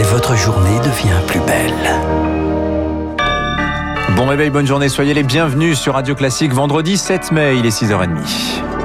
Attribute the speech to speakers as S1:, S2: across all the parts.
S1: et votre journée devient plus belle.
S2: Bon réveil, bonne journée, soyez les bienvenus sur Radio Classique vendredi 7 mai, il est 6h30.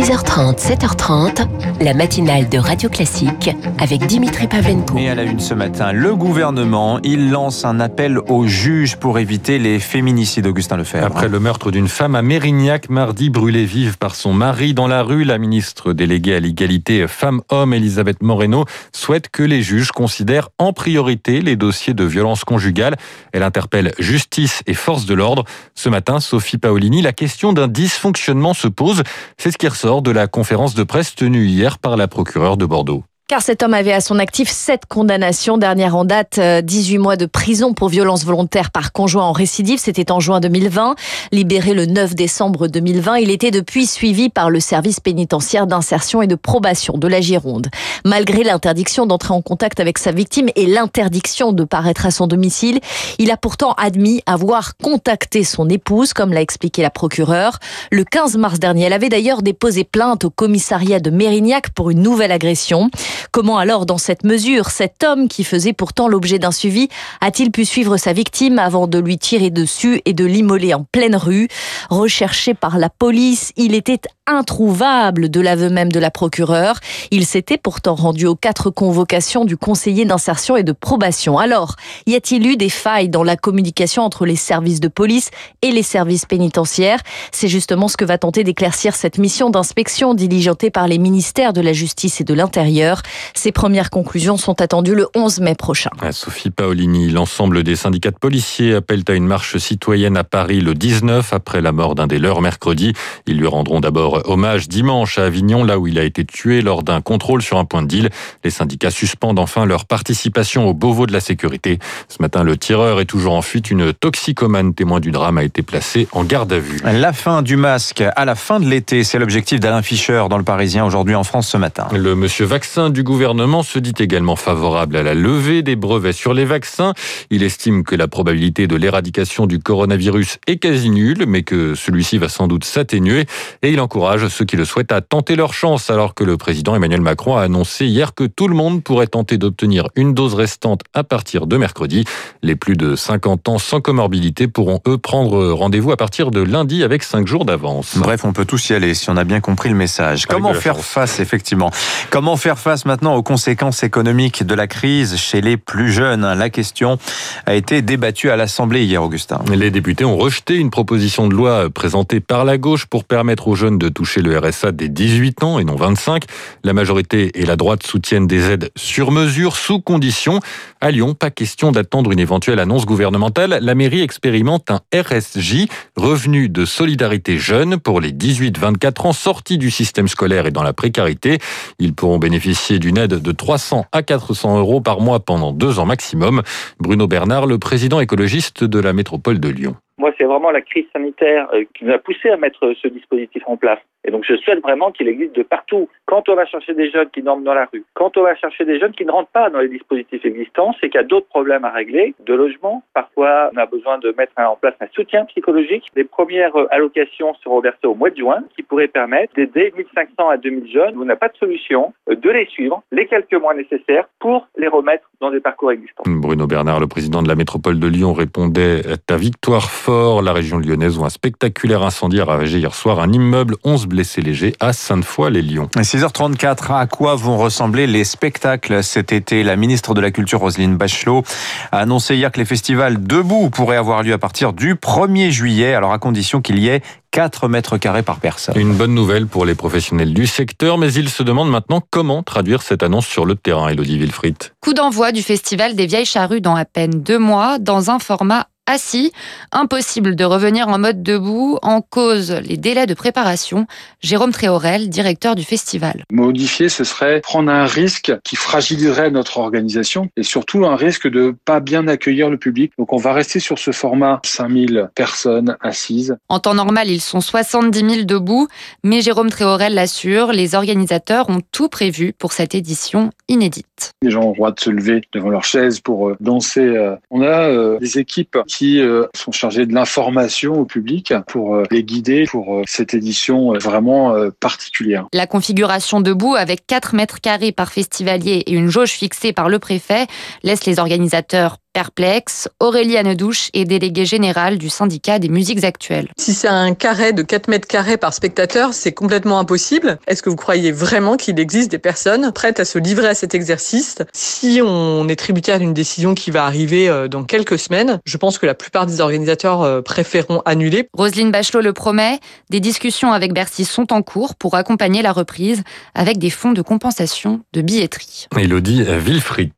S3: 6h30, 7h30, la matinale de Radio Classique avec Dimitri Pavlenko.
S2: Et à la une ce matin, le gouvernement, il lance un appel aux juges pour éviter les féminicides, Augustin Lefebvre.
S4: Après le meurtre d'une femme à Mérignac, mardi brûlée vive par son mari dans la rue, la ministre déléguée à l'égalité femmes-hommes, Elisabeth Moreno, souhaite que les juges considèrent en priorité les dossiers de violence conjugale. Elle interpelle justice et force de l'ordre. Ce matin, Sophie Paolini, la question d'un dysfonctionnement se pose. C'est ce qui ressort de la conférence de presse tenue hier par la procureure de Bordeaux.
S5: Car cet homme avait à son actif sept condamnations. Dernière en date, 18 euh, mois de prison pour violence volontaire par conjoint en récidive. C'était en juin 2020. Libéré le 9 décembre 2020, il était depuis suivi par le service pénitentiaire d'insertion et de probation de la Gironde. Malgré l'interdiction d'entrer en contact avec sa victime et l'interdiction de paraître à son domicile, il a pourtant admis avoir contacté son épouse, comme l'a expliqué la procureure. Le 15 mars dernier, elle avait d'ailleurs déposé plainte au commissariat de Mérignac pour une nouvelle agression. Comment alors, dans cette mesure, cet homme qui faisait pourtant l'objet d'un suivi a-t-il pu suivre sa victime avant de lui tirer dessus et de l'immoler en pleine rue? Recherché par la police, il était introuvable de l'aveu même de la procureure. Il s'était pourtant rendu aux quatre convocations du conseiller d'insertion et de probation. Alors, y a-t-il eu des failles dans la communication entre les services de police et les services pénitentiaires? C'est justement ce que va tenter d'éclaircir cette mission d'inspection diligentée par les ministères de la Justice et de l'Intérieur. Ces premières conclusions sont attendues le 11 mai prochain.
S4: Sophie Paolini, l'ensemble des syndicats de policiers appellent à une marche citoyenne à Paris le 19 après la mort d'un des leurs mercredi. Ils lui rendront d'abord hommage dimanche à Avignon, là où il a été tué lors d'un contrôle sur un point de deal. Les syndicats suspendent enfin leur participation au Beauvau de la sécurité. Ce matin, le tireur est toujours en fuite. Une toxicomane témoin du drame a été placée en garde à vue.
S2: La fin du masque à la fin de l'été, c'est l'objectif d'Alain Fischer dans le Parisien aujourd'hui en France ce matin.
S4: Le monsieur vaccin du gouvernement se dit également favorable à la levée des brevets sur les vaccins. Il estime que la probabilité de l'éradication du coronavirus est quasi nulle, mais que celui-ci va sans doute s'atténuer et il encourage ceux qui le souhaitent à tenter leur chance, alors que le président Emmanuel Macron a annoncé hier que tout le monde pourrait tenter d'obtenir une dose restante à partir de mercredi. Les plus de 50 ans sans comorbidité pourront, eux, prendre rendez-vous à partir de lundi avec 5 jours d'avance.
S2: Bref, on peut tous y aller si on a bien compris le message. Comment faire face, effectivement? Comment faire face maintenant aux conséquences économiques de la crise chez les plus jeunes La question a été débattue à l'Assemblée hier, Augustin.
S4: Les députés ont rejeté une proposition de loi présentée par la gauche pour permettre aux jeunes de toucher le RSA dès 18 ans et non 25. La majorité et la droite soutiennent des aides sur mesure, sous condition. À Lyon, pas question d'attendre une éventuelle annonce gouvernementale. La mairie expérimente un RSJ, revenu de solidarité jeune, pour les 18-24 ans sortis du système scolaire et dans la précarité. Ils pourront bénéficier d'une aide de 300 à 400 euros par mois pendant deux ans maximum. Bruno Bernard, le président écologiste de la métropole de Lyon.
S6: Moi, c'est vraiment la crise sanitaire euh, qui nous a poussé à mettre ce dispositif en place. Et donc, je souhaite vraiment qu'il existe de partout. Quand on va chercher des jeunes qui dorment dans la rue, quand on va chercher des jeunes qui ne rentrent pas dans les dispositifs existants, c'est qu'il y a d'autres problèmes à régler, de logement. Parfois, on a besoin de mettre en place un soutien psychologique. Les premières euh, allocations seront versées au mois de juin, qui pourraient permettre d'aider 1500 à 2000 jeunes où on n'a pas de solution, euh, de les suivre les quelques mois nécessaires pour les remettre dans des parcours existants.
S4: Bruno Bernard, le président de la métropole de Lyon, répondait à victoire fort. La région lyonnaise où un spectaculaire incendie a ravagé hier soir un immeuble, 11 blessés légers à Sainte-Foy-les-Lyons.
S2: 6h34, à quoi vont ressembler les spectacles cet été? La ministre de la Culture, Roselyne Bachelot, a annoncé hier que les festivals debout pourraient avoir lieu à partir du 1er juillet, alors à condition qu'il y ait 4 mètres carrés par personne.
S4: Une bonne nouvelle pour les professionnels du secteur, mais ils se demandent maintenant comment traduire cette annonce sur le terrain, Elodie Wilfried.
S7: Coup d'envoi du festival des Vieilles Charrues dans à peine deux mois, dans un format assis. Impossible de revenir en mode debout, en cause les délais de préparation. Jérôme Tréorel, directeur du festival.
S8: Modifier, ce serait prendre un risque qui fragiliserait notre organisation et surtout un risque de pas bien accueillir le public. Donc on va rester sur ce format 5000 personnes assises.
S7: En temps normal, ils sont 70 000 debout, mais Jérôme Tréorel l'assure, les organisateurs ont tout prévu pour cette édition inédite.
S8: Les gens ont le droit de se lever devant leur chaise pour euh, danser. Euh. On a euh, des équipes qui euh, sont chargés de l'information au public pour euh, les guider pour cette édition vraiment particulière.
S7: La configuration debout avec 4 mètres carrés par festivalier et une jauge fixée par le préfet laisse les organisateurs perplexe, Aurélie Anedouche est déléguée générale du syndicat des musiques actuelles.
S9: Si c'est un carré de 4 mètres carrés par spectateur, c'est complètement impossible. Est-ce que vous croyez vraiment qu'il existe des personnes prêtes à se livrer à cet exercice? Si on est tributaire d'une décision qui va arriver euh, dans quelques semaines, je pense que la plupart des organisateurs euh, préféreront annuler.
S7: Roselyne Bachelot le promet, des discussions avec Bercy sont en cours pour accompagner la reprise avec des fonds de compensation de billetterie.
S4: Elodie Wilfried.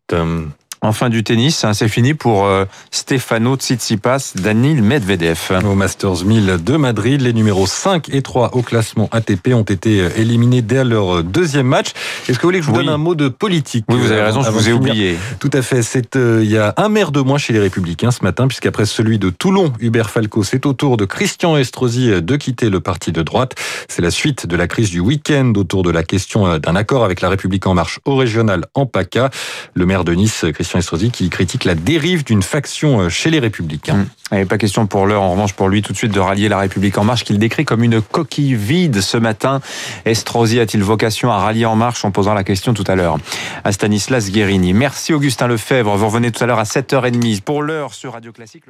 S2: Enfin du tennis, hein, c'est fini pour euh, Stefano Tsitsipas, Danil Medvedev.
S4: Au Masters 1000 de Madrid, les numéros 5 et 3 au classement ATP ont été euh, éliminés dès leur euh, deuxième match. Est-ce que vous voulez que je vous donne un mot de politique
S2: Oui, vous avez raison, je vous ai oublié.
S4: Tout à fait. C'est il y a un maire de moins chez les Républicains ce matin, puisqu'après celui de Toulon, Hubert Falco, c'est au tour de Christian Estrosi de quitter le parti de droite. C'est la suite de la crise du week-end autour de la question d'un accord avec la République en marche au régional en PACA. Le maire de Nice, Christian Estrosi qui critique la dérive d'une faction euh, chez les Républicains.
S2: Mmh. pas question pour l'heure, en revanche, pour lui tout de suite de rallier la République en marche qu'il décrit comme une coquille vide ce matin. Estrosi a-t-il vocation à rallier en marche? En posant la question tout à l'heure à Stanislas Guérini. Merci Augustin Lefebvre. Vous revenez tout à l'heure à 7h30. Pour l'heure sur Radio Classique.